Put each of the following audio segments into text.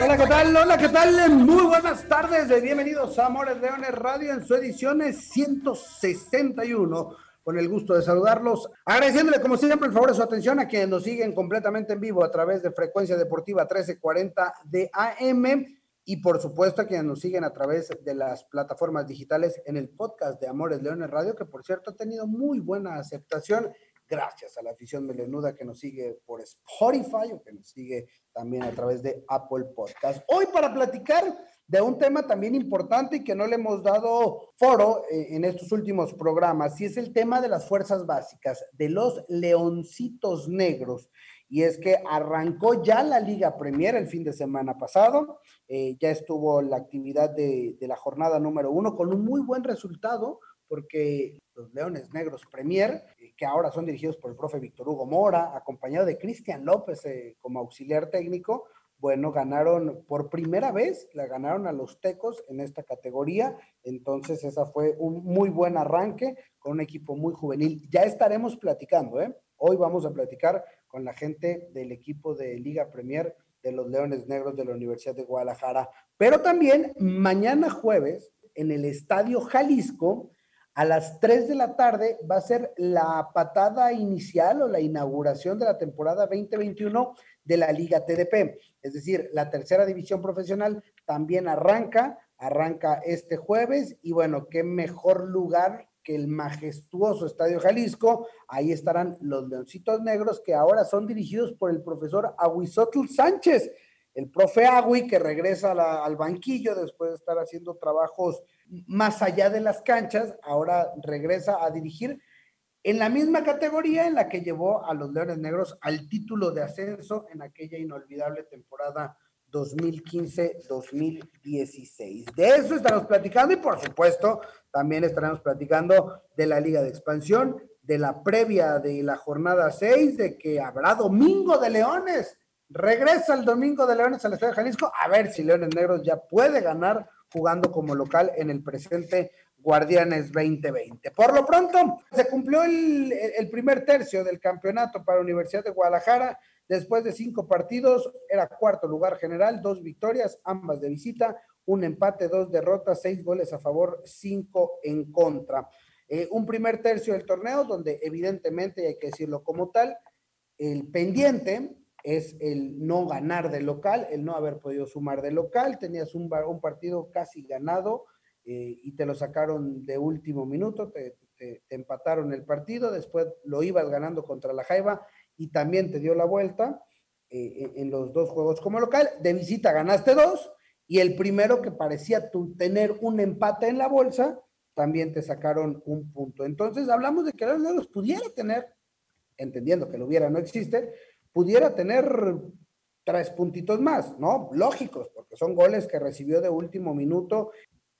Hola, ¿qué tal? Hola, ¿qué tal? Muy buenas tardes. Bienvenidos a Amores Leones Radio en su edición 161. Con el gusto de saludarlos, agradeciéndole como siempre el favor de su atención a quienes nos siguen completamente en vivo a través de Frecuencia Deportiva 1340 de AM y por supuesto a quienes nos siguen a través de las plataformas digitales en el podcast de Amores Leones Radio, que por cierto ha tenido muy buena aceptación gracias a la afición melenuda que nos sigue por Spotify o que nos sigue también a través de Apple Podcast. Hoy para platicar de un tema también importante y que no le hemos dado foro eh, en estos últimos programas, y es el tema de las fuerzas básicas, de los leoncitos negros. Y es que arrancó ya la Liga Premier el fin de semana pasado, eh, ya estuvo la actividad de, de la jornada número uno con un muy buen resultado, porque los Leones Negros Premier, eh, que ahora son dirigidos por el profe Víctor Hugo Mora, acompañado de Cristian López eh, como auxiliar técnico, bueno, ganaron por primera vez, la ganaron a los Tecos en esta categoría, entonces esa fue un muy buen arranque con un equipo muy juvenil. Ya estaremos platicando, ¿eh? Hoy vamos a platicar con la gente del equipo de Liga Premier de los Leones Negros de la Universidad de Guadalajara, pero también mañana jueves en el Estadio Jalisco a las 3 de la tarde va a ser la patada inicial o la inauguración de la temporada 2021 de la Liga TDP. Es decir, la tercera división profesional también arranca, arranca este jueves y bueno, qué mejor lugar que el majestuoso Estadio Jalisco. Ahí estarán los Leoncitos Negros que ahora son dirigidos por el profesor Aguizotl Sánchez el profe Agui que regresa al banquillo después de estar haciendo trabajos más allá de las canchas, ahora regresa a dirigir en la misma categoría en la que llevó a los Leones Negros al título de ascenso en aquella inolvidable temporada 2015-2016. De eso estaremos platicando y por supuesto también estaremos platicando de la Liga de Expansión, de la previa de la jornada 6, de que habrá Domingo de Leones. Regresa el Domingo de Leones al Estadio Jalisco, a ver si Leones Negros ya puede ganar jugando como local en el presente Guardianes 2020. Por lo pronto, se cumplió el, primer tercio del campeonato para Universidad de Guadalajara. Después de cinco partidos, era cuarto lugar general, dos victorias, ambas de visita, un empate, dos derrotas, seis goles a favor, cinco en contra. Eh, un primer tercio del torneo donde evidentemente, hay que decirlo como tal, el pendiente es el no ganar de local, el no haber podido sumar de local, tenías un, partido casi ganado eh, y te lo sacaron de último minuto, te, empataron el partido, después lo ibas ganando contra la Jaiba y también te dio la vuelta eh, en los dos juegos como local, de visita ganaste dos y el primero que parecía tener un empate en la bolsa, también te sacaron un punto. Entonces hablamos de que los pudiera tener, entendiendo que lo hubiera, no existe, pudiera tener tres puntitos más, ¿no? Lógicos, porque son goles que recibió de último minuto.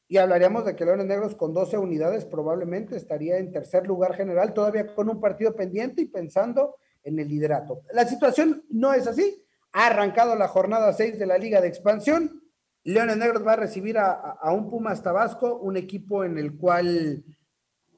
Y hablaríamos de que Leones Negros con 12 unidades probablemente estaría en tercer lugar general, todavía con un partido pendiente y pensando en el liderato. La situación no es así. Ha arrancado la jornada 6 de la Liga de Expansión. Leones Negros va a recibir a, un Pumas Tabasco, un equipo en el cual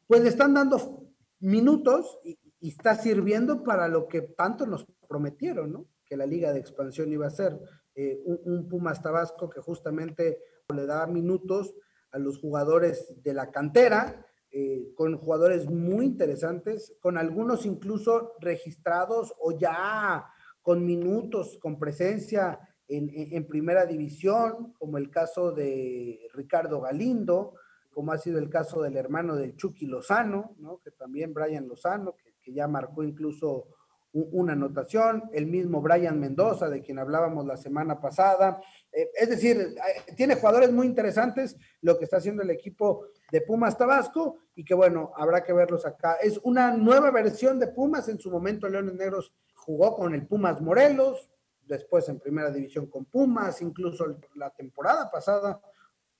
pues le están dando minutos y, y está sirviendo para lo que tanto nos prometieron, ¿no? Que la liga de expansión iba a ser eh, un, Pumas Tabasco que justamente le da minutos a los jugadores de la cantera, eh, con jugadores muy interesantes, con algunos incluso registrados o ya con minutos, con presencia en, primera división, como el caso de Ricardo Galindo, como ha sido el caso del hermano de Chucky Lozano, ¿no? que también Brian Lozano, que que ya marcó incluso una anotación, el mismo Brian Mendoza, de quien hablábamos la semana pasada. Eh, es decir, tiene jugadores muy interesantes lo que está haciendo el equipo de Pumas Tabasco y que bueno, habrá que verlos acá. Es una nueva versión de Pumas, en su momento Leones Negros jugó con el Pumas Morelos, después en primera división con Pumas, incluso la temporada pasada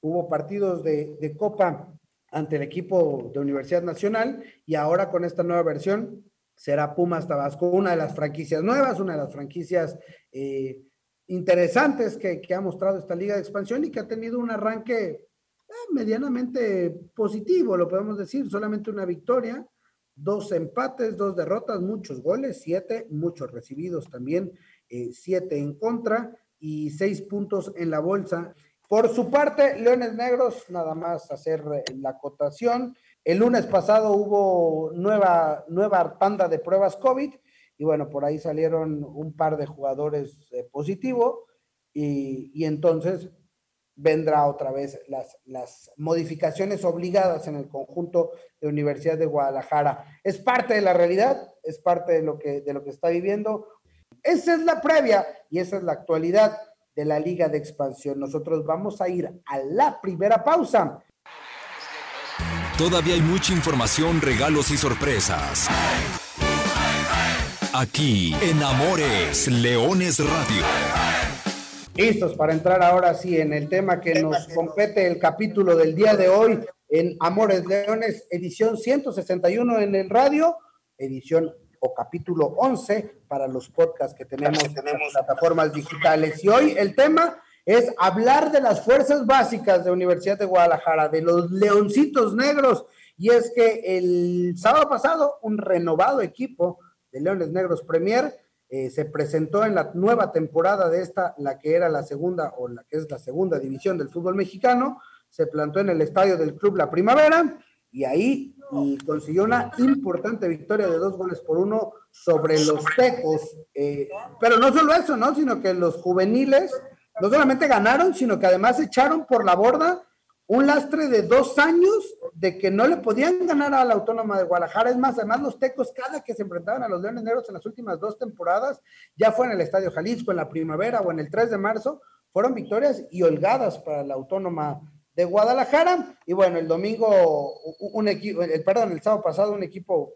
hubo partidos de, de Copa ante el equipo de Universidad Nacional y ahora con esta nueva versión será Pumas Tabasco, una de las franquicias nuevas, una de las franquicias eh, interesantes que, ha mostrado esta liga de expansión y que ha tenido un arranque eh, medianamente positivo, lo podemos decir, solamente una victoria, dos empates, dos derrotas, muchos goles, siete, muchos recibidos también, eh, siete en contra y seis puntos en la bolsa. Por su parte, Leones Negros, nada más hacer eh, la acotación. El lunes pasado hubo nueva, nueva de pruebas COVID y bueno, por ahí salieron un par de jugadores eh, positivos y, y, entonces vendrá otra vez las, las modificaciones obligadas en el conjunto de Universidad de Guadalajara. Es parte de la realidad, es parte de lo que, de lo que está viviendo. Esa es la previa y esa es la actualidad de la Liga de Expansión. Nosotros vamos a ir a la primera pausa. Todavía hay mucha información, regalos y sorpresas. Aquí en Amores Leones Radio. Listos para entrar ahora sí en el tema que nos compete el capítulo del día de hoy en Amores Leones, edición 161 en el radio, edición o capítulo 11 para los podcasts que tenemos en las plataformas digitales. Y hoy el tema es hablar de las fuerzas básicas de Universidad de Guadalajara, de los leoncitos negros. Y es que el sábado pasado un renovado equipo de Leones Negros Premier eh, se presentó en la nueva temporada de esta, la que era la segunda o la que es la segunda división del fútbol mexicano, se plantó en el estadio del Club La Primavera y ahí y consiguió una importante victoria de dos goles por uno sobre los Tecos. Eh, pero no solo eso, ¿no? Sino que los juveniles no solamente ganaron, sino que además echaron por la borda un lastre de dos años de que no le podían ganar a la Autónoma de Guadalajara. Es más, además los Tecos, cada que se enfrentaban a los Leones Negros en las últimas dos temporadas, ya fue en el Estadio Jalisco, en la primavera o en el 3 de marzo, fueron victorias y holgadas para la Autónoma de Guadalajara. Y bueno, el domingo, un equipo, el, perdón, el sábado pasado, un equipo,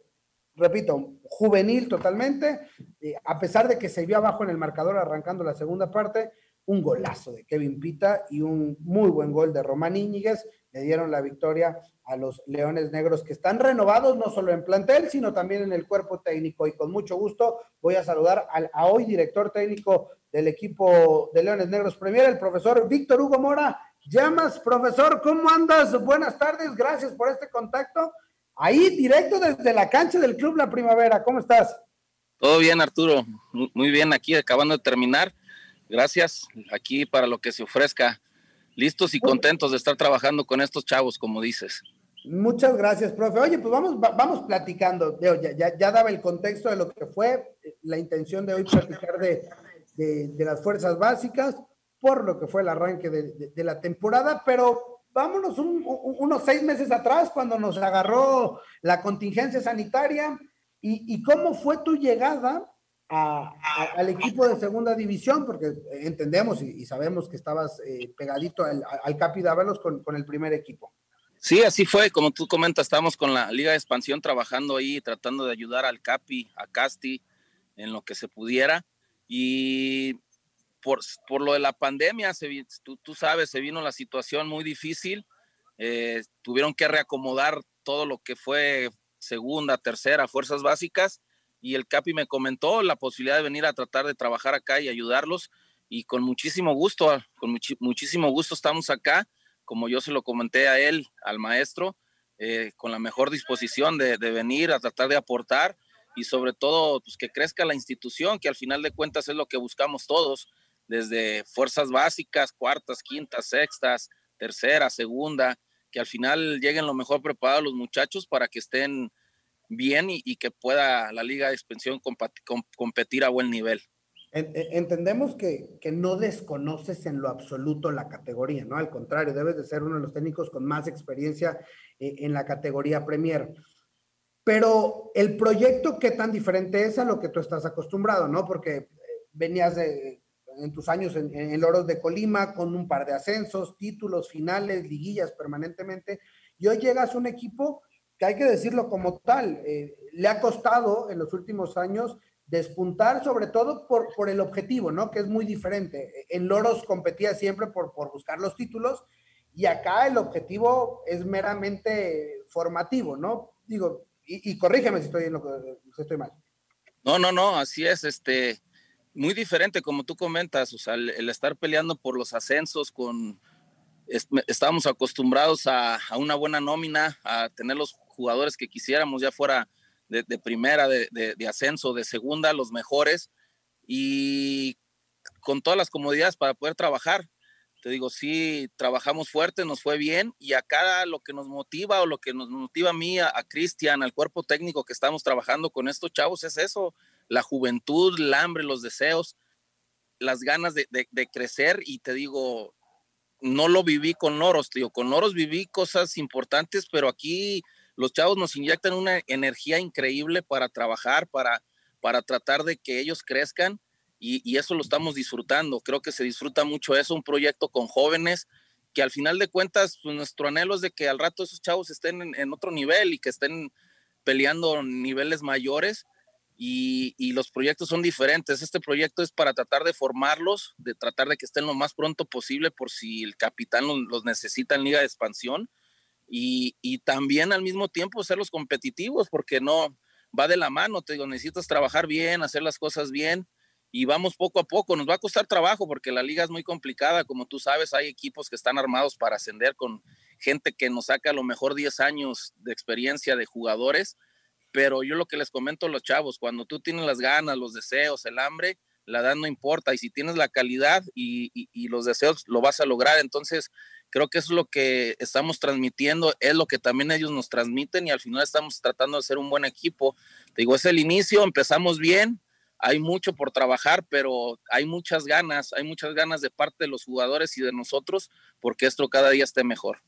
repito, juvenil totalmente, eh, a pesar de que se vio abajo en el marcador arrancando la segunda parte, un golazo de Kevin Pita y un muy buen gol de Román Íñiguez le dieron la victoria a los Leones Negros que están renovados no solo en plantel, sino también en el cuerpo técnico. Y con mucho gusto voy a saludar al a hoy director técnico del equipo de Leones Negros Premier, el profesor Víctor Hugo Mora, Llamas, profesor, ¿cómo andas? Buenas tardes, gracias por este contacto. Ahí, directo desde la cancha del Club La Primavera, ¿cómo estás? Todo bien, Arturo. Muy bien, aquí acabando de terminar. Gracias, aquí para lo que se ofrezca. Listos y contentos de estar trabajando con estos chavos, como dices. Muchas gracias, profe. Oye, pues vamos, vamos platicando. Ya, ya, daba el contexto de lo que fue la intención de hoy platicar de, de las fuerzas básicas por lo que fue el arranque de, la temporada, pero vámonos unos seis meses atrás cuando nos agarró la contingencia sanitaria y, cómo fue tu llegada al equipo de segunda división, porque entendemos y, sabemos que estabas eh, pegadito al, al, Capi Dávalos con, con el primer equipo. Sí, así fue, como tú comentas, estábamos con la Liga de Expansión trabajando ahí, tratando de ayudar al Capi, a Casti, en lo que se pudiera. Y por, lo de la pandemia, se, tú, tú, sabes, se vino la situación muy difícil. Eh, tuvieron que reacomodar todo lo que fue segunda, tercera, fuerzas básicas. Y el Capi me comentó la posibilidad de venir a tratar de trabajar acá y ayudarlos. Y con muchísimo gusto, con muchísimo gusto estamos acá, como yo se lo comenté a él, al maestro, eh, con la mejor disposición de, de venir a tratar de aportar y sobre todo pues, que crezca la institución, que al final de cuentas es lo que buscamos todos, desde fuerzas básicas, cuartas, quintas, sextas, tercera, segunda, que al final lleguen lo mejor preparados los muchachos para que estén bien y, que pueda la Liga de Expansión competir a buen nivel. Entendemos que, que, no desconoces en lo absoluto la categoría, ¿no? Al contrario, debes de ser uno de los técnicos con más experiencia eh, en la categoría Premier. Pero el proyecto, ¿qué tan diferente es a lo que tú estás acostumbrado, ¿no? Porque eh, venías de, en tus años en, en, Loros de Colima, con un par de ascensos, títulos, finales, liguillas permanentemente, y hoy llegas a un equipo que hay que decirlo como tal, eh, le ha costado en los últimos años despuntar sobre todo por, por el objetivo, ¿no? Que es muy diferente. En Loros competía siempre por, por buscar los títulos y acá el objetivo es meramente formativo, ¿no? Digo, y, corrígeme si estoy, en lo que, si estoy mal. No, no, no, así es, este, muy diferente como tú comentas, o sea, el, estar peleando por los ascensos con, estábamos acostumbrados a, una buena nómina, a tener los jugadores que quisiéramos, ya fuera de, primera, de, de, ascenso, de segunda, los mejores, y con todas las comodidades para poder trabajar. Te digo, sí, trabajamos fuerte, nos fue bien, y acá lo que nos motiva o lo que nos motiva a mí, a, a Cristian, al cuerpo técnico que estamos trabajando con estos chavos, es eso, la juventud, el hambre, los deseos, las ganas de, crecer y te digo, no lo viví con Loros, digo, con Loros viví cosas importantes, pero aquí los chavos nos inyectan una energía increíble para trabajar, para, para tratar de que ellos crezcan y, eso lo estamos disfrutando. Creo que se disfruta mucho eso, un proyecto con jóvenes que al final de cuentas pues, nuestro anhelo es de que al rato esos chavos estén en, en otro nivel y que estén peleando niveles mayores y, los proyectos son diferentes. Este proyecto es para tratar de formarlos, de tratar de que estén lo más pronto posible por si el capitán los, necesita en liga de expansión y, también al mismo tiempo serlos competitivos porque no va de la mano, te necesitas trabajar bien, hacer las cosas bien y vamos poco a poco. Nos va a costar trabajo porque la liga es muy complicada, como tú sabes, hay equipos que están armados para ascender con gente que nos saca a lo mejor 10 años de experiencia de jugadores pero yo lo que les comento a los chavos, cuando tú tienes las ganas, los deseos, el hambre, la edad no importa, y si tienes la calidad y, los deseos, lo vas a lograr. Entonces, creo que eso es lo que estamos transmitiendo, es lo que también ellos nos transmiten y al final estamos tratando de ser un buen equipo. Te digo, es el inicio, empezamos bien, hay mucho por trabajar, pero hay muchas ganas, hay muchas ganas de parte de los jugadores y de nosotros porque esto cada día esté mejor.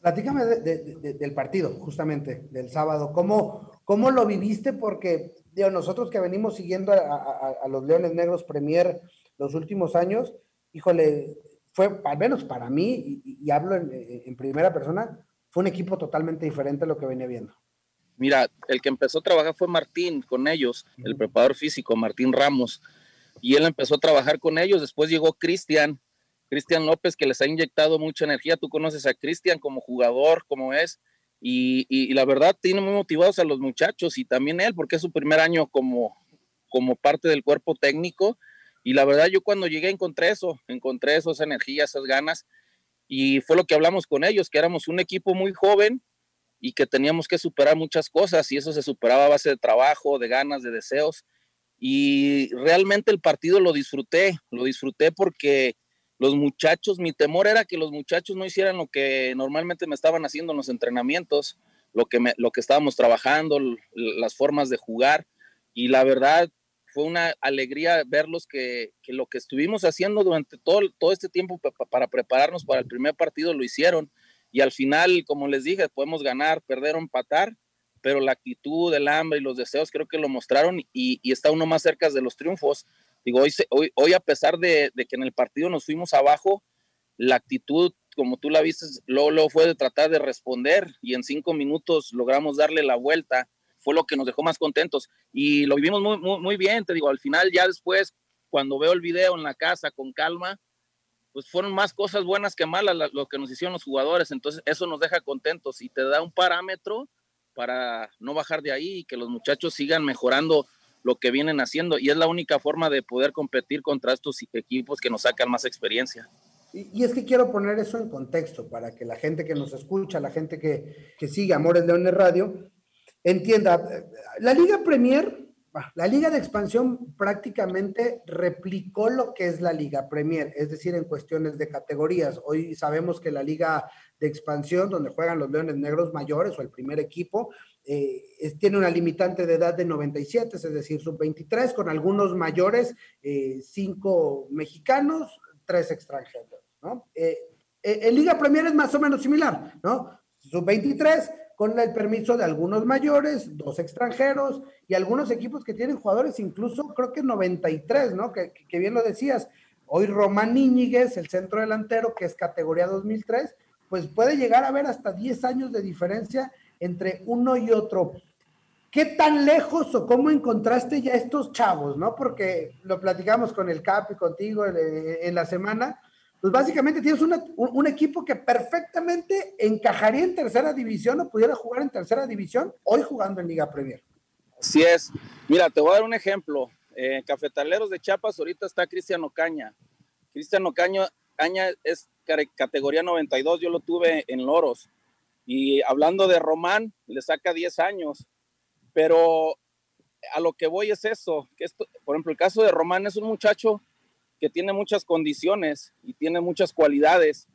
Platícame del partido, justamente, del sábado. ¿Cómo, cómo lo viviste? Porque digo, nosotros que venimos siguiendo a, los Leones Negros Premier los últimos años, híjole, fue, al menos para mí, y, hablo en, primera persona, fue un equipo totalmente diferente a lo que venía viendo. Mira, el que empezó a trabajar fue Martín con ellos, el preparador físico, Martín Ramos, y él empezó a trabajar con ellos. Después llegó Cristian, Cristian López, que les ha inyectado mucha energía. Tú conoces a Cristian como jugador, como es, y, la verdad tiene muy motivados a los muchachos y también él, porque es su primer año como, como parte del cuerpo técnico. Y la verdad, yo cuando llegué encontré eso, encontré eso, esa energía, esas ganas, y fue lo que hablamos con ellos, que éramos un equipo muy joven y que teníamos que superar muchas cosas, y eso se superaba a base de trabajo, de ganas, de deseos. Y realmente el partido lo disfruté, lo disfruté porque los muchachos, mi temor era que los muchachos no hicieran lo que normalmente me estaban haciendo en los entrenamientos, lo que, lo que estábamos trabajando, las formas de jugar. Y la verdad fue una alegría verlos que, lo que estuvimos haciendo durante todo, todo este tiempo para prepararnos para el primer partido lo hicieron. Y al final, como les dije, podemos ganar, perder o empatar, pero la actitud, el hambre y los deseos creo que lo mostraron y, y está uno más cerca de los triunfos. Digo, hoy, hoy, a pesar de, que en el partido nos fuimos abajo, la actitud, como tú la viste, luego, fue de tratar de responder y en cinco minutos logramos darle la vuelta. Fue lo que nos dejó más contentos y lo vivimos muy, muy, bien. Te digo, al final, ya después, cuando veo el video en la casa con calma, pues fueron más cosas buenas que malas lo que nos hicieron los jugadores. Entonces, eso nos deja contentos y te da un parámetro para no bajar de ahí y que los muchachos sigan mejorando lo que vienen haciendo y es la única forma de poder competir contra estos equipos que nos sacan más experiencia. Y, es que quiero poner eso en contexto para que la gente que nos escucha, la gente que, que sigue Amores Leones Radio, entienda. La Liga Premier, la Liga de Expansión prácticamente replicó lo que es la Liga Premier, es decir, en cuestiones de categorías. Hoy sabemos que la Liga de Expansión, donde juegan los Leones Negros mayores o el primer equipo, eh, tiene una limitante de edad de 97, es decir, sub-23, con algunos mayores, eh, cinco mexicanos, tres extranjeros, ¿no? Eh, en Liga Premier es más o menos similar, ¿no? Sub-23, con el permiso de algunos mayores, dos extranjeros y algunos equipos que tienen jugadores, incluso creo que 93, ¿no? Que, que bien lo decías. Hoy Román Íñiguez, el centro delantero, que es categoría 2003, pues puede llegar a ver hasta 10 años de diferencia entre uno y otro. ¿Qué tan lejos o cómo encontraste ya estos chavos, no? Porque lo platicamos con el Cap y contigo en, la semana, pues básicamente tienes un, equipo que perfectamente encajaría en tercera división o pudiera jugar en tercera división, hoy jugando en Liga Premier. Así es. Mira, te voy a dar un ejemplo. Cafetaleros de Chiapas ahorita está Cristian Ocaña. Cristian Ocaña es categoría 92, yo lo tuve en Loros. Y hablando de Román, le saca 10 años. Pero a lo que voy es eso, que por ejemplo, el caso de Román es un muchacho que tiene muchas condiciones y tiene muchas cualidades.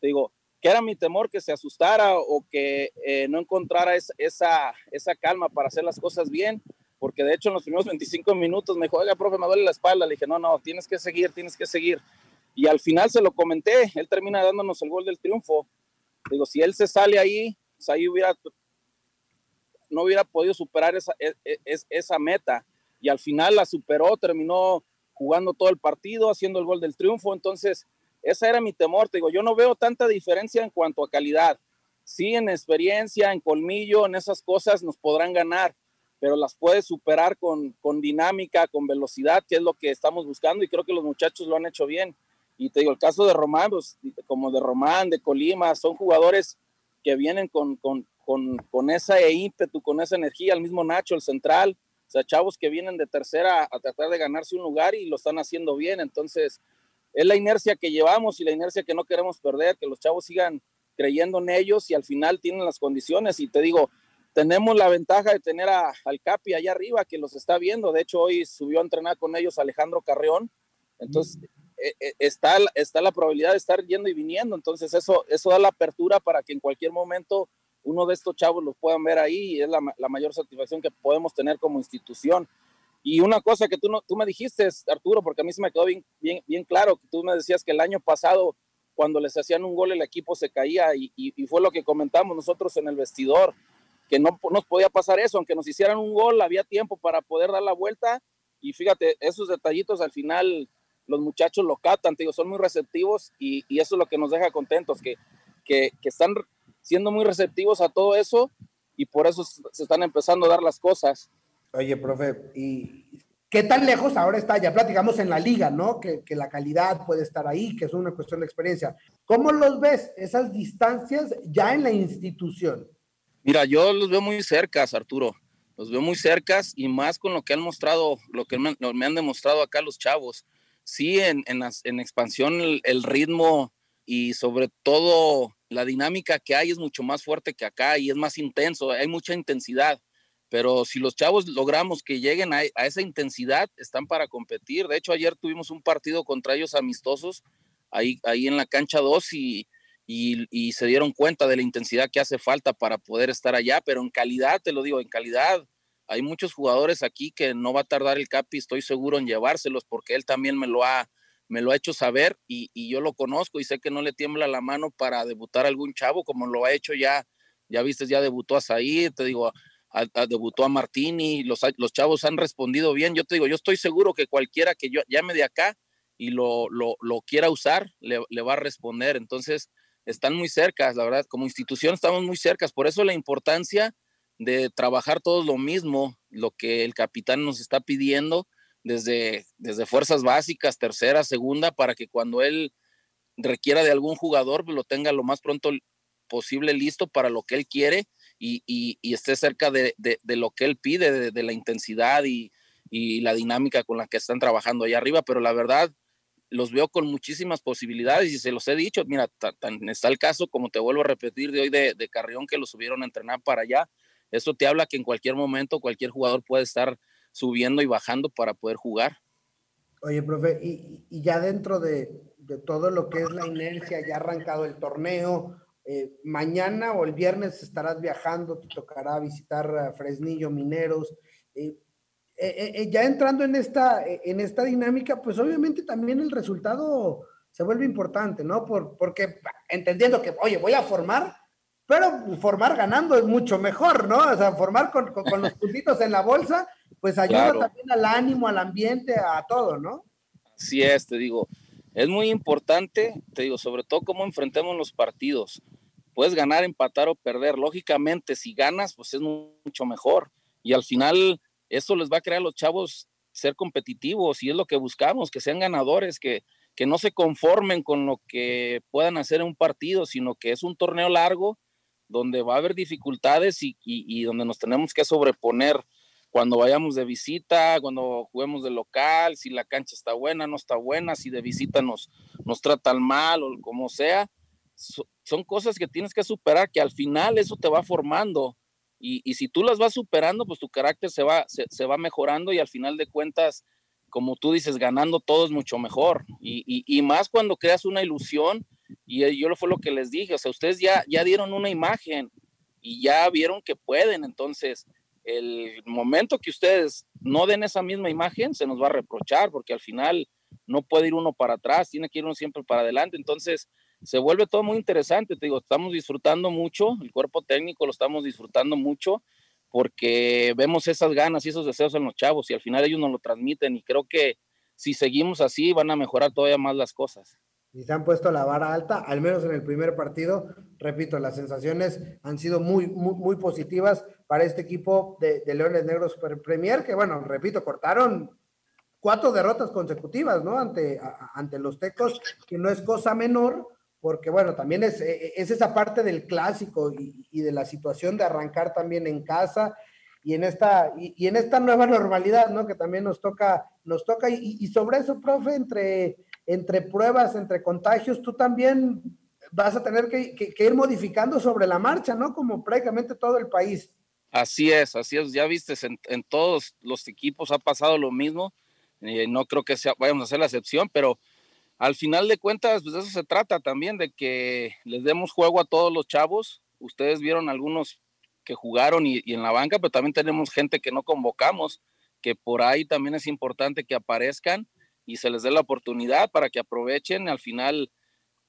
Digo, que era mi temor que se asustara o que eh, no encontrara esa, esa calma para hacer las cosas bien, porque de hecho en los primeros 25 minutos me dijo, oiga, profe, me duele la espalda. Le dije, no, no, tienes que seguir, tienes que seguir. Y al final se lo comenté, él termina dándonos el gol del triunfo. Digo, si él se sale ahí, pues ahí hubiera, no hubiera podido superar esa, e, e, esa meta. Y al final la superó, terminó jugando todo el partido, haciendo el gol del triunfo. Entonces, esa era mi temor. Te digo, yo no veo tanta diferencia en cuanto a calidad. Sí, en experiencia, en colmillo, en esas cosas nos podrán ganar, pero las puedes superar con, con dinámica, con velocidad, que es lo que estamos buscando y creo que los muchachos lo han hecho bien. Y te digo, el caso de Román, pues, como de Román, de Colima, son jugadores que vienen con, con, con, con ese ímpetu, con esa energía, el mismo Nacho, el central, o sea, chavos que vienen de tercera a tratar de ganarse un lugar y lo están haciendo bien. Entonces, es la inercia que llevamos y la inercia que no queremos perder, que los chavos sigan creyendo en ellos y al final tienen las condiciones. Y te digo, tenemos la ventaja de tener a, al Capi allá arriba que los está viendo. De hecho, hoy subió a entrenar con ellos Alejandro Carreón. Entonces, eh, eh, está, está la probabilidad de estar yendo y viniendo. Entonces, eso, eso da la apertura para que en cualquier momento uno de estos chavos los puedan ver ahí y es la, mayor satisfacción que podemos tener como institución. Y una cosa que tú, no, tú me dijiste, Arturo, porque a mí se me quedó bien, bien, bien claro, que tú me decías que el año pasado, cuando les hacían un gol, el equipo se caía y, y, fue lo que comentamos nosotros en el vestidor, que no nos podía pasar eso, aunque nos hicieran un gol, había tiempo para poder dar la vuelta y fíjate, esos detallitos al final los muchachos lo captan, digo, son muy receptivos y, y, eso es lo que nos deja contentos, que, que, que están siendo muy receptivos a todo eso y por eso se están empezando a dar las cosas. Oye, profe, ¿y qué tan lejos ahora está? Ya platicamos en la liga, ¿no? Que, que, la calidad puede estar ahí, que es una cuestión de experiencia. ¿Cómo los ves esas distancias ya en la institución? Mira, yo los veo muy cercas, Arturo. Los veo muy cercas y más con lo que han mostrado, lo que me, me han demostrado acá los chavos. Sí, en, en, en expansión el, el ritmo y sobre todo la dinámica que hay es mucho más fuerte que acá y es más intenso, hay mucha intensidad. Pero si los chavos logramos que lleguen a, esa intensidad, están para competir. De hecho, ayer tuvimos un partido contra ellos amistosos ahí, ahí en la cancha 2 y, y, se dieron cuenta de la intensidad que hace falta para poder estar allá. Pero en calidad, te lo digo, en calidad, hay muchos jugadores aquí que no va a tardar el Capi, estoy seguro en llevárselos porque él también me lo ha, me lo ha hecho saber y, yo lo conozco y sé que no le tiembla la mano para debutar algún chavo como lo ha hecho ya, ya viste, ya debutó a Said, te digo, a, debutó a Martini, los, los chavos han respondido bien, yo te digo, yo estoy seguro que cualquiera que yo llame de acá y lo, lo, lo quiera usar, le, le, va a responder, entonces están muy cercas, la verdad, como institución estamos muy cercas, por eso la importancia de trabajar todos lo mismo, lo que el capitán nos está pidiendo, desde, desde fuerzas básicas, tercera, segunda, para que cuando él requiera de algún jugador, pues, lo tenga lo más pronto posible listo para lo que él quiere y, y, esté cerca de, de, lo que él pide, de, la intensidad y, y, la dinámica con la que están trabajando allá arriba. Pero la verdad, los veo con muchísimas posibilidades y se los he dicho. Mira, tan, está el caso, como te vuelvo a repetir, de hoy de, de Carrión que lo subieron a entrenar para allá. Eso te habla que en cualquier momento cualquier jugador puede estar subiendo y bajando para poder jugar. Oye, profe, y, ya dentro de, todo lo que es la inercia, ya arrancado el torneo, eh, mañana o el viernes estarás viajando, te tocará visitar Fresnillo Mineros. Eh, eh, ya entrando en esta, en esta dinámica, pues obviamente también el resultado se vuelve importante, ¿no? Por, porque entendiendo que, oye, voy a formar, pero formar ganando es mucho mejor, ¿no? O sea, formar con, con los puntitos en la bolsa pues ayuda también al ánimo, al ambiente, a todo, ¿no? Sí es, te digo, es muy importante, te digo, sobre todo cómo enfrentemos los partidos. Puedes ganar, empatar o perder. Lógicamente, si ganas, pues es mucho mejor. Y al final, eso les va a crear a los chavos ser competitivos y es lo que buscamos, que sean ganadores, que, que no se conformen con lo que puedan hacer en un partido, sino que es un torneo largo donde va a haber dificultades y, donde nos tenemos que sobreponer cuando vayamos de visita, cuando juguemos de local, si la cancha está buena, no está buena, si de visita nos, nos tratan mal o como sea. son cosas que tienes que superar, que al final eso te va formando. Y, si tú las vas superando, pues tu carácter se va, se va mejorando y al final de cuentas como tú dices, ganando todo es mucho mejor. Y, más cuando creas una ilusión, y yo lo fue lo que les dije, o sea, ustedes ya, ya dieron una imagen y ya vieron que pueden, entonces el momento que ustedes no den esa misma imagen, se nos va a reprochar, porque al final no puede ir uno para atrás, tiene que ir uno siempre para adelante, entonces se vuelve todo muy interesante, te digo, estamos disfrutando mucho, el cuerpo técnico lo estamos disfrutando mucho, porque vemos esas ganas y esos deseos en los chavos y al final ellos nos lo transmiten y creo que si seguimos así van a mejorar todavía más las cosas. Y se han puesto la vara alta, al menos en el primer partido. Repito, las sensaciones han sido muy, muy, muy positivas para este equipo de, Leones Negros Premier, que bueno, repito, cortaron cuatro derrotas consecutivas, ¿no? Ante, ante los Tecos, que no es cosa menor, porque bueno, también es, e, e, es esa parte del clásico y, de la situación de arrancar también en casa y en esta, y, en esta nueva normalidad, ¿no? Que también nos toca, nos toca, y, sobre eso, profe, entre, entre pruebas, entre contagios, tú también vas a tener que, ir modificando sobre la marcha, ¿no? Como prácticamente todo el país. Así es, así es, ya viste, en, todos los equipos ha pasado lo mismo, eh, no creo que sea, vayamos a hacer la excepción, pero al final de cuentas, pues eso se trata también, de que les demos juego a todos los chavos. Ustedes vieron algunos que jugaron y, en la banca, pero también tenemos gente que no convocamos, que por ahí también es importante que aparezcan y se les dé la oportunidad para que aprovechen. Al final,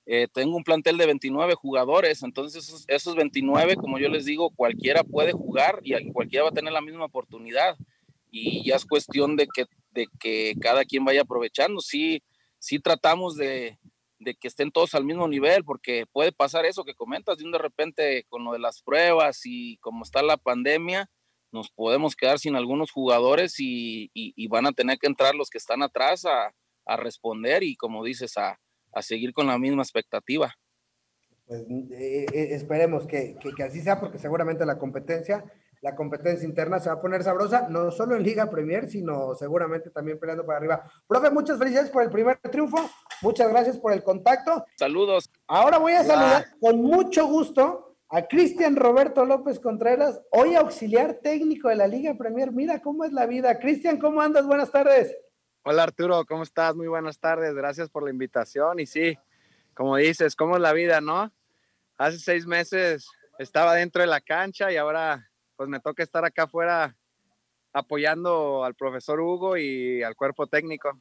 eh, tengo un plantel de 29 jugadores, entonces esos, esos, 29, como yo les digo, cualquiera puede jugar y cualquiera va a tener la misma oportunidad. Y ya es cuestión de que, de que cada quien vaya aprovechando. Sí, sí tratamos de, que estén todos al mismo nivel, porque puede pasar eso que comentas, de un de repente con lo de las pruebas y como está la pandemia, nos podemos quedar sin algunos jugadores y, van a tener que entrar los que están atrás a, responder y como dices, a, seguir con la misma expectativa. Pues eh, eh, esperemos que, que, así sea, porque seguramente la competencia la competencia interna se va a poner sabrosa, no solo en Liga Premier, sino seguramente también peleando para arriba. Profe, muchas felicidades por el primer triunfo, muchas gracias por el contacto. Saludos. Ahora voy a saludar con mucho gusto a Cristian Roberto López Contreras, hoy auxiliar técnico de la Liga Premier. Mira cómo es la vida. Cristian, ¿cómo andas? Buenas tardes. Hola Arturo, ¿cómo estás? Muy buenas tardes, gracias por la invitación. Y sí, como dices, ¿cómo es la vida, no? Hace seis meses estaba dentro de la cancha y ahora pues me toca estar acá afuera apoyando al profesor Hugo y al cuerpo técnico.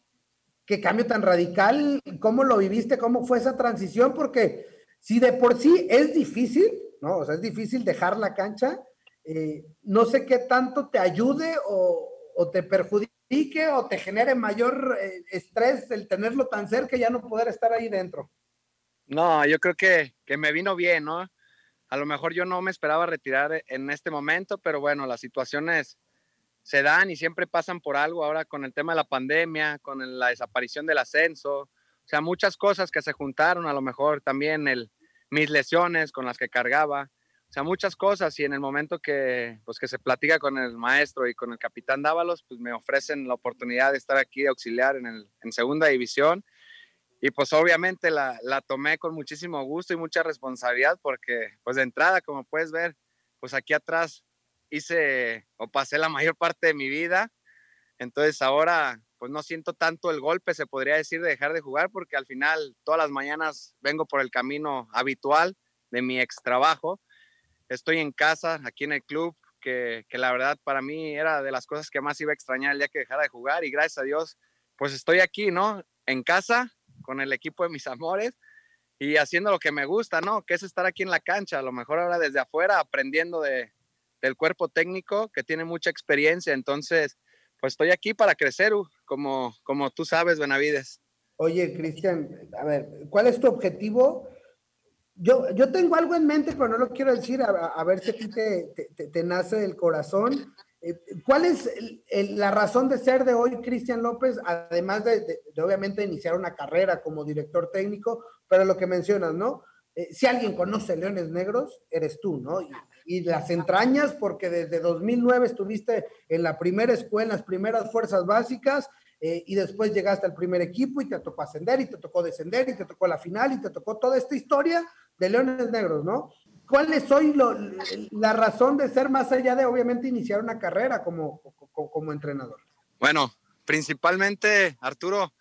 Qué cambio tan radical, ¿cómo lo viviste? ¿Cómo fue esa transición? Porque si de por sí es difícil, ¿no? O sea, es difícil dejar la cancha, eh, no sé qué tanto te ayude o, te perjudique o te genere mayor eh, estrés el tenerlo tan cerca y ya no poder estar ahí dentro. No, yo creo que, que me vino bien, ¿no? A lo mejor yo no me esperaba retirar en este momento, pero bueno, las situaciones se dan y siempre pasan por algo. Ahora con el tema de la pandemia, con la desaparición del ascenso, o sea, muchas cosas que se juntaron, a lo mejor también el, mis lesiones con las que cargaba, o sea, muchas cosas y en el momento que, pues, que se platica con el maestro y con el capitán Dávalos, pues me ofrecen la oportunidad de estar aquí de auxiliar en, el, en segunda división y pues obviamente la, la, tomé con muchísimo gusto y mucha responsabilidad porque pues de entrada, como puedes ver, pues aquí atrás hice o pasé la mayor parte de mi vida. Entonces ahora pues no siento tanto el golpe, se podría decir, de dejar de jugar porque al final todas las mañanas vengo por el camino habitual de mi ex trabajo. Estoy en casa, aquí en el club, que, la verdad para mí era de las cosas que más iba a extrañar el día que dejara de jugar y gracias a Dios pues estoy aquí, ¿no? En casa, con el equipo de mis amores y haciendo lo que me gusta, ¿no? Que es estar aquí en la cancha, a lo mejor ahora desde afuera aprendiendo de, del cuerpo técnico que tiene mucha experiencia, entonces pues estoy aquí para crecer, como, como tú sabes, Benavides. Oye, Cristian, a ver, ¿cuál es tu objetivo? Yo, yo tengo algo en mente, pero no lo quiero decir, a, ver si a ti te, nace del corazón. Eh, ¿Cuál es la razón de ser de hoy, Cristian López, además de, obviamente iniciar una carrera como director técnico, pero lo que mencionas, ¿no? Eh, si alguien conoce Leones Negros, eres tú, ¿no? Y, las entrañas, porque desde 2009 estuviste en la primera escuela, en las primeras fuerzas básicas, eh, y después llegaste al primer equipo y te tocó ascender y te tocó descender y te tocó la final y te tocó toda esta historia de Leones Negros, ¿no? ¿Cuál es hoy la razón de ser más allá de obviamente iniciar una carrera como, como, entrenador? Bueno, principalmente, Arturo,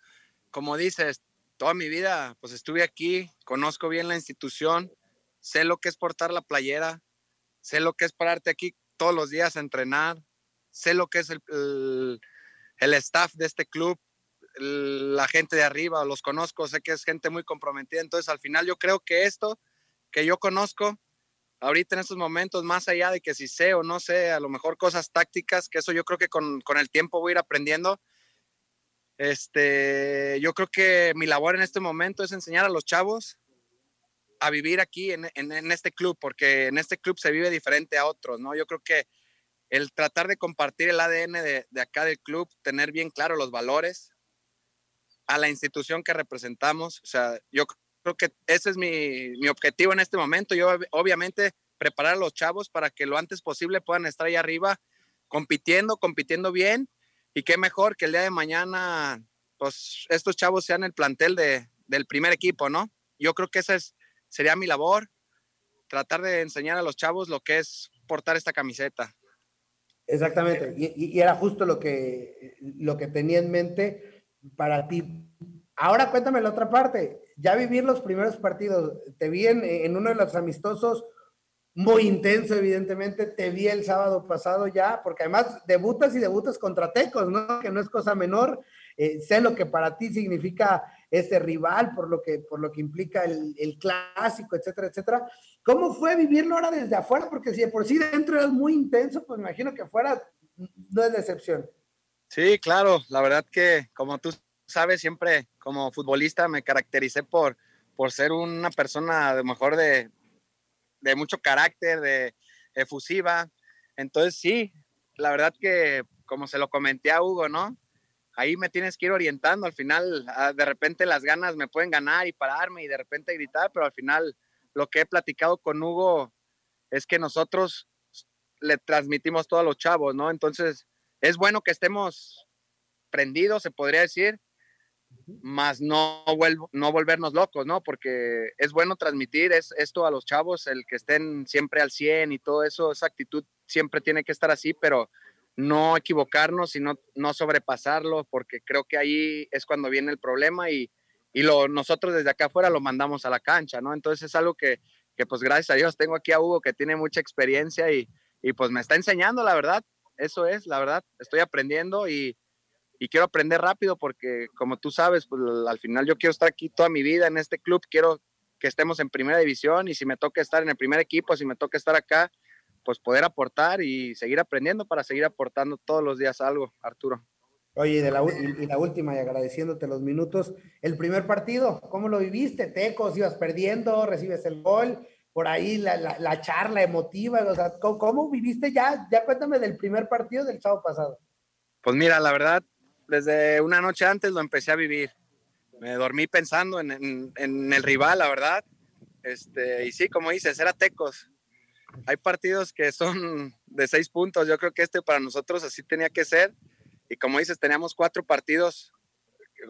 como dices, toda mi vida pues estuve aquí, conozco bien la institución, sé lo que es portar la playera, sé lo que es pararte aquí todos los días a entrenar, sé lo que es el, el, staff de este club, la gente de arriba, los conozco, sé que es gente muy comprometida, entonces al final yo creo que esto que yo conozco ahorita en estos momentos, más allá de que si sé o no sé, a lo mejor cosas tácticas, que eso yo creo que con, el tiempo voy a ir aprendiendo. Este, yo creo que mi labor en este momento es enseñar a los chavos a vivir aquí en, este club, porque en este club se vive diferente a otros, ¿no? Yo creo que el tratar de compartir el ADN de, de acá del club, tener bien claro los valores a la institución que representamos, o sea, yo creo que ese es mi, mi objetivo en este momento. Yo obviamente preparar a los chavos para que lo antes posible puedan estar ahí arriba compitiendo, compitiendo bien. Y qué mejor que el día de mañana, pues estos chavos sean el plantel de, del primer equipo, ¿no? Yo creo que esa es, sería mi labor, tratar de enseñar a los chavos lo que es portar esta camiseta. Exactamente, y, era justo lo que, lo que tenía en mente para ti. Ahora cuéntame la otra parte ya vivir los primeros partidos, te vi en, uno de los amistosos muy intenso, evidentemente, te vi el sábado pasado ya, porque además debutas y debutas contra Tecos, ¿no? Que no es cosa menor. Eh, sé lo que para ti significa ese rival, por lo que, por lo que implica el, clásico, etcétera, etcétera. ¿Cómo fue vivirlo ahora desde afuera? Porque si de por sí dentro eras muy intenso, pues imagino que fuera no es decepción. Sí, claro, la verdad que como tú sabes, siempre como futbolista me caractericé por, por ser una persona de mejor de, de mucho carácter, de efusiva. Entonces sí, la verdad que como se lo comenté a Hugo, ¿no? Ahí me tienes que ir orientando. Al final, ah, de repente las ganas me pueden ganar y pararme y de repente gritar, pero al final lo que he platicado con Hugo es que nosotros le transmitimos todo a los chavos, ¿no? Entonces, es bueno que estemos prendidos, se podría decir, más no, vuelvo, no volvernos locos, ¿no? Porque es bueno transmitir es, esto a los chavos, el que estén siempre al 100 y todo eso, esa actitud siempre tiene que estar así, pero no equivocarnos y no, no sobrepasarlo, porque creo que ahí es cuando viene el problema y, y lo, nosotros desde acá afuera lo mandamos a la cancha, ¿no? Entonces es algo que, que pues gracias a Dios tengo aquí a Hugo que tiene mucha experiencia y, y pues me está enseñando, la verdad, eso es, la verdad, estoy aprendiendo y, y quiero aprender rápido porque como tú sabes, pues al final yo quiero estar aquí toda mi vida en este club, quiero que estemos en primera división y si me toca estar en el primer equipo, si me toca estar acá, pues poder aportar y seguir aprendiendo para seguir aportando todos los días algo, Arturo. Oye, de la, y, la última, y agradeciéndote los minutos, el primer partido, ¿cómo lo viviste? Tecos, ibas perdiendo, recibes el gol, por ahí la, la, charla emotiva, o sea, ¿cómo, ¿cómo, viviste ya? Ya cuéntame del primer partido del sábado pasado. Pues mira, la verdad, desde una noche antes lo empecé a vivir. Me dormí pensando en, el rival, la verdad. Este, y sí, como dices, era Tecos. Hay partidos que son de seis puntos. Yo creo que este para nosotros así tenía que ser. Y como dices, teníamos cuatro partidos,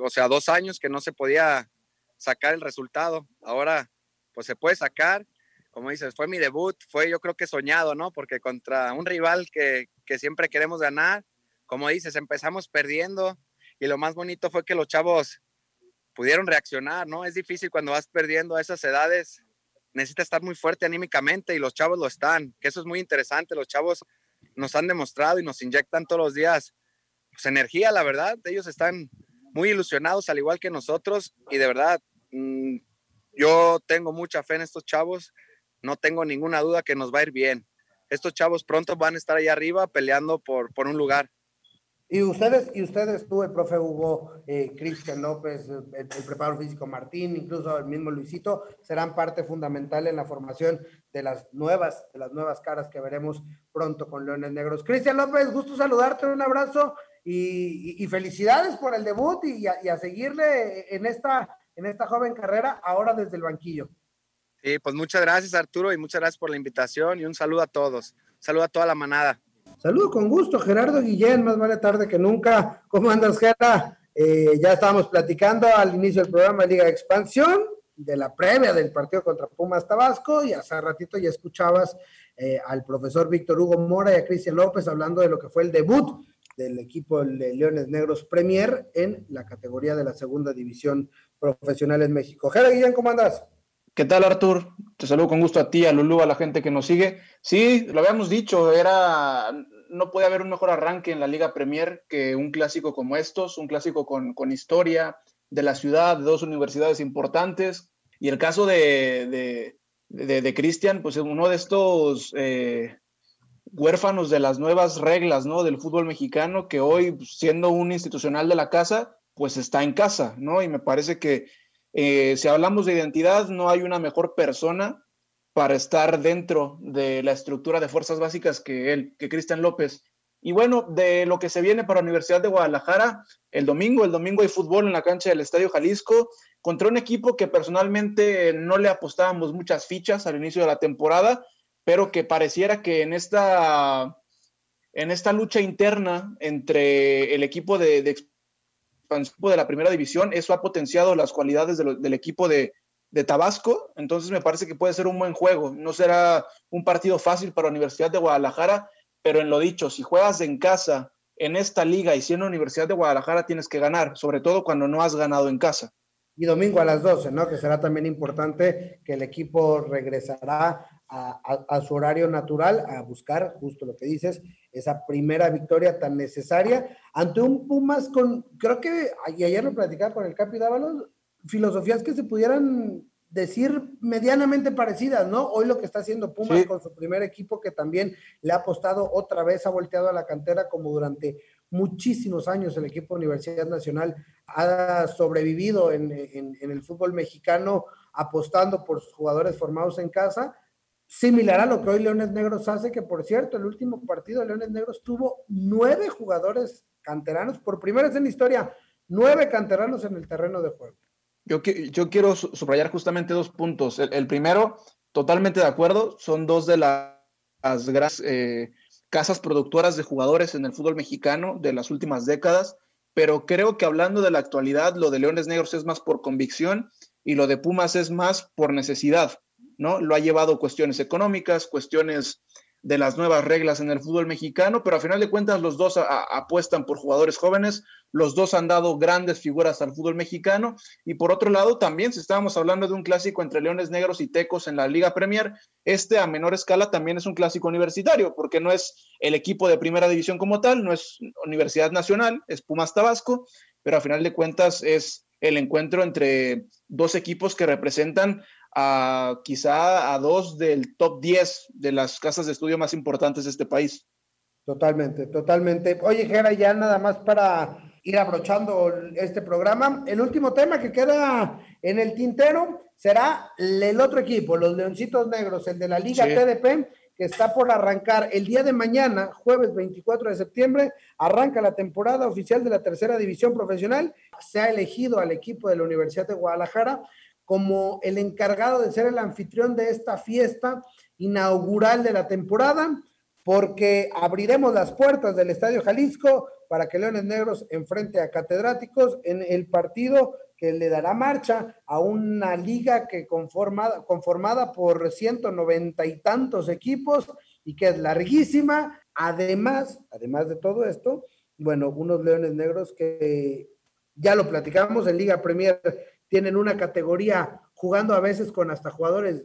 o sea, dos años que no se podía sacar el resultado. Ahora, pues se puede sacar. Como dices, fue mi debut, fue yo creo que soñado, ¿no? Porque contra un rival que, que siempre queremos ganar, como dices, empezamos perdiendo y lo más bonito fue que los chavos pudieron reaccionar, ¿no? Es difícil cuando vas perdiendo a esas edades, necesitas estar muy fuerte anímicamente y los chavos lo están, que eso es muy interesante, los chavos nos han demostrado y nos inyectan todos los días pues, energía, la verdad, ellos están muy ilusionados al igual que nosotros y de verdad mm, yo tengo mucha fe en estos chavos, no tengo ninguna duda que nos va a ir bien. Estos chavos pronto van a estar ahí arriba peleando por, por un lugar. Y ustedes, y ustedes, tú, el profe Hugo, eh, Cristian López, el, el, preparador físico Martín, incluso el mismo Luisito, serán parte fundamental en la formación de las nuevas, de las nuevas caras que veremos pronto con Leones Negros. Cristian López, gusto saludarte, un abrazo y, felicidades por el debut y a, seguirle en esta, en esta joven carrera ahora desde el banquillo. Sí, pues muchas gracias Arturo y muchas gracias por la invitación y un saludo a todos. Saludo a toda la manada. Saludo con gusto, Gerardo Guillén, más vale tarde que nunca. ¿Cómo andas, Gerardo? Eh, ya estábamos platicando al inicio del programa de Liga de Expansión, de la previa del partido contra Pumas Tabasco, y hace ratito ya escuchabas eh, al profesor Víctor Hugo Mora y a Cristian López hablando de lo que fue el debut del equipo de Leones Negros Premier en la categoría de la segunda división profesional en México. Gerardo Guillén, ¿cómo andas? ¿Qué tal, Artur? Te saludo con gusto a ti, a Lulú, a la gente que nos sigue. Sí, lo habíamos dicho, era no puede haber un mejor arranque en la Liga Premier que un clásico como estos, un clásico con, con historia de la ciudad, de dos universidades importantes. Y el caso de, de, de, Cristian, pues es uno de estos eh, huérfanos de las nuevas reglas ¿no? del fútbol mexicano, que hoy, siendo un institucional de la casa, pues está en casa, ¿no? Y me parece que eh, si hablamos de identidad, no hay una mejor persona para estar dentro de la estructura de fuerzas básicas que él, que Cristian López. Y bueno, de lo que se viene para la Universidad de Guadalajara, el domingo, el domingo hay fútbol en la cancha del Estadio Jalisco, contra un equipo que personalmente no le apostábamos muchas fichas al inicio de la temporada, pero que pareciera que en esta, en esta lucha interna entre el equipo de, de de la primera división, eso ha potenciado las cualidades del equipo de, de Tabasco, entonces me parece que puede ser un buen juego. No será un partido fácil para Universidad de Guadalajara, pero en lo dicho, si juegas en casa en esta liga y siendo Universidad de Guadalajara tienes que ganar, sobre todo cuando no has ganado en casa. Y domingo a las 12, ¿no? Que será también importante que el equipo regresará a, su horario natural a buscar, justo lo que dices, esa primera victoria tan necesaria ante un Pumas con, creo que, y ayer lo platicaba con el Capi Dávalos, filosofías que se pudieran decir medianamente parecidas, ¿no? Hoy lo que está haciendo Pumas sí. con su primer equipo, que también le ha apostado otra vez, ha volteado a la cantera como durante muchísimos años el equipo Universidad Nacional ha sobrevivido en, en, en el fútbol mexicano apostando por sus jugadores formados en casa, similar a lo que hoy Leones Negros hace, que por cierto, el último partido de Leones Negros tuvo nueve jugadores canteranos, por primera vez en la historia, nueve canteranos en el terreno de juego. Yo, yo quiero subrayar justamente dos puntos. El, el, primero, totalmente de acuerdo, son dos de las, las grandes eh, casas productoras de jugadores en el fútbol mexicano de las últimas décadas, pero creo que hablando de la actualidad, lo de Leones Negros es más por convicción y lo de Pumas es más por necesidad, ¿no? Lo ha llevado cuestiones económicas, cuestiones de las nuevas reglas en el fútbol mexicano, pero a final de cuentas los dos a, a, apuestan por jugadores jóvenes, los dos han dado grandes figuras al fútbol mexicano y por otro lado también si estábamos hablando de un clásico entre Leones Negros y Tecos en la Liga Premier, este a menor escala también es un clásico universitario porque no es el equipo de primera división como tal, no es Universidad Nacional, es Pumas Tabasco, pero a final de cuentas es el encuentro entre dos equipos que representan a quizá a dos del top 10 de las casas de estudio más importantes de este país. Totalmente, totalmente. Oye, Gera, ya nada más para ir abrochando este programa. El último tema que queda en el tintero será el otro equipo, los Leoncitos Negros, el de la Liga sí. TDP, que está por arrancar el día de mañana, jueves 24 de septiembre, arranca la temporada oficial de la tercera división profesional. Se ha elegido al equipo de la Universidad de Guadalajara como el encargado de ser el anfitrión de esta fiesta inaugural de la temporada, porque abriremos las puertas del Estadio Jalisco para que Leones Negros enfrente a Catedráticos en el partido que le dará marcha a una liga que conformada, conformada por 190 y tantos equipos y que es larguísima. Además, además de todo esto, bueno, unos Leones Negros que ya lo platicamos en Liga Premier tienen una categoría jugando a veces con hasta jugadores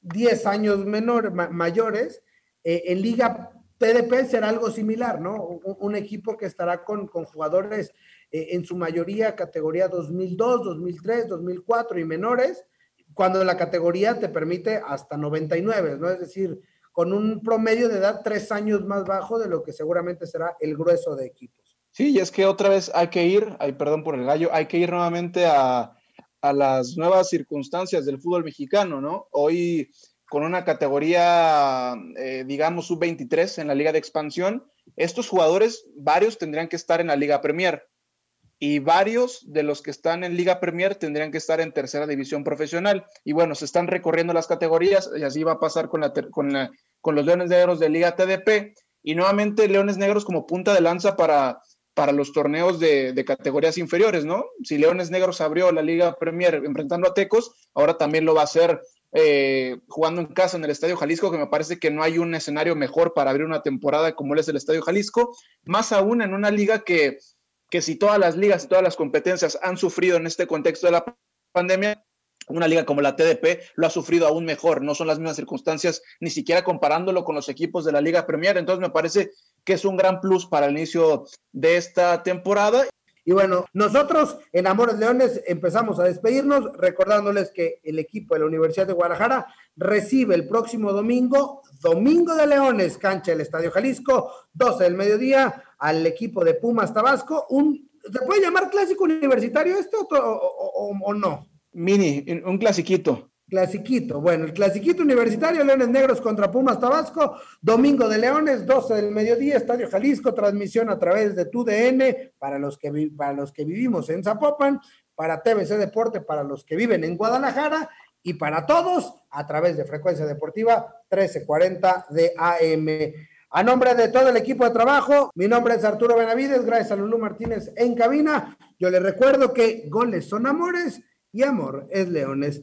10 años menor, ma mayores. Eh, en Liga TDP será algo similar, ¿no? Un, equipo que estará con, con jugadores eh, en su mayoría categoría 2002, 2003, 2004 y menores, cuando la categoría te permite hasta 99, ¿no? Es decir, con un promedio de edad tres años más bajo de lo que seguramente será el grueso de equipos. Sí, y es que otra vez hay que ir, ay, perdón por el gallo, hay que ir nuevamente a, a las nuevas circunstancias del fútbol mexicano, ¿no? Hoy con una categoría, eh, digamos, sub-23 en la liga de expansión, estos jugadores, varios tendrían que estar en la liga Premier y varios de los que están en Liga Premier tendrían que estar en tercera división profesional. Y bueno, se están recorriendo las categorías y así va a pasar con, la, con, con los Leones Negros de Liga TDP y nuevamente Leones Negros como punta de lanza para, para los torneos de, de, categorías inferiores, ¿no? Si Leones Negros abrió la Liga Premier enfrentando a Tecos, ahora también lo va a hacer eh, jugando en casa en el Estadio Jalisco, que me parece que no hay un escenario mejor para abrir una temporada como es el Estadio Jalisco, más aún en una liga que que si todas las ligas y todas las competencias han sufrido en este contexto de la pandemia, una liga como la TDP lo ha sufrido aún mejor, no son las mismas circunstancias, ni siquiera comparándolo con los equipos de la Liga Premier, entonces me parece que es un gran plus para el inicio de esta temporada. Y bueno, nosotros en Amores Leones empezamos a despedirnos recordándoles que el equipo de la Universidad de Guadalajara recibe el próximo domingo, Domingo de Leones, cancha del Estadio Jalisco, 12 del mediodía, al equipo de Pumas Tabasco. Un, ¿Se puede llamar clásico universitario esto o, no? Mini, un clasiquito. Clasiquito. Bueno, el clasiquito universitario, Leones Negros contra Pumas Tabasco, Domingo de Leones, 12 del mediodía, Estadio Jalisco, transmisión a través de TUDN para los que, para los que vivimos en Zapopan, para TBC Deporte para los que viven en Guadalajara y para todos a través de Frecuencia Deportiva 1340 de AM. A nombre de todo el equipo de trabajo, mi nombre es Arturo Benavides, gracias a Lulú Martínez en cabina. Yo les recuerdo que goles son amores y amor es leones.